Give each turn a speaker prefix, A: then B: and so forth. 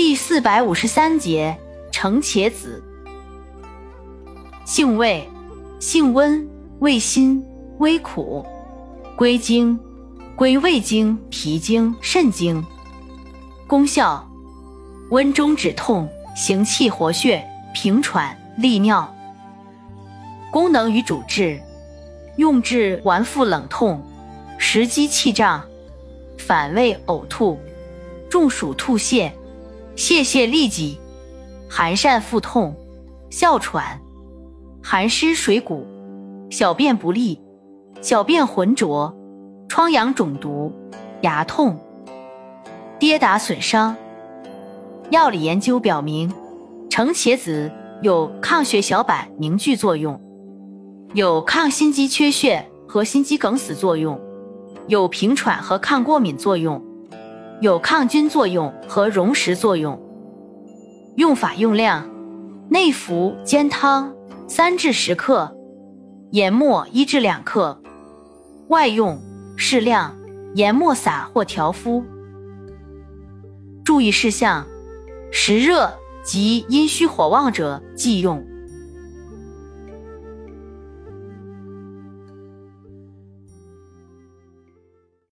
A: 第四百五十三节承茄子，性味，性温，味辛，微苦，归经，归胃经、脾经、肾经。功效，温中止痛，行气活血，平喘利尿。功能与主治，用治脘腹冷痛、食积气胀、反胃呕吐、中暑吐泻。泄泻痢疾、寒疝腹痛、哮喘、寒湿水谷、小便不利、小便浑浊、疮疡肿毒、牙痛、跌打损伤。药理研究表明，橙茄子有抗血小板凝聚作用，有抗心肌缺血和心肌梗死作用，有平喘和抗过敏作用。有抗菌作用和溶蚀作用。用法用量：内服煎汤三至十克，研末一至两克；外用适量，研末撒或调敷。注意事项：实热及阴虚火旺者忌用。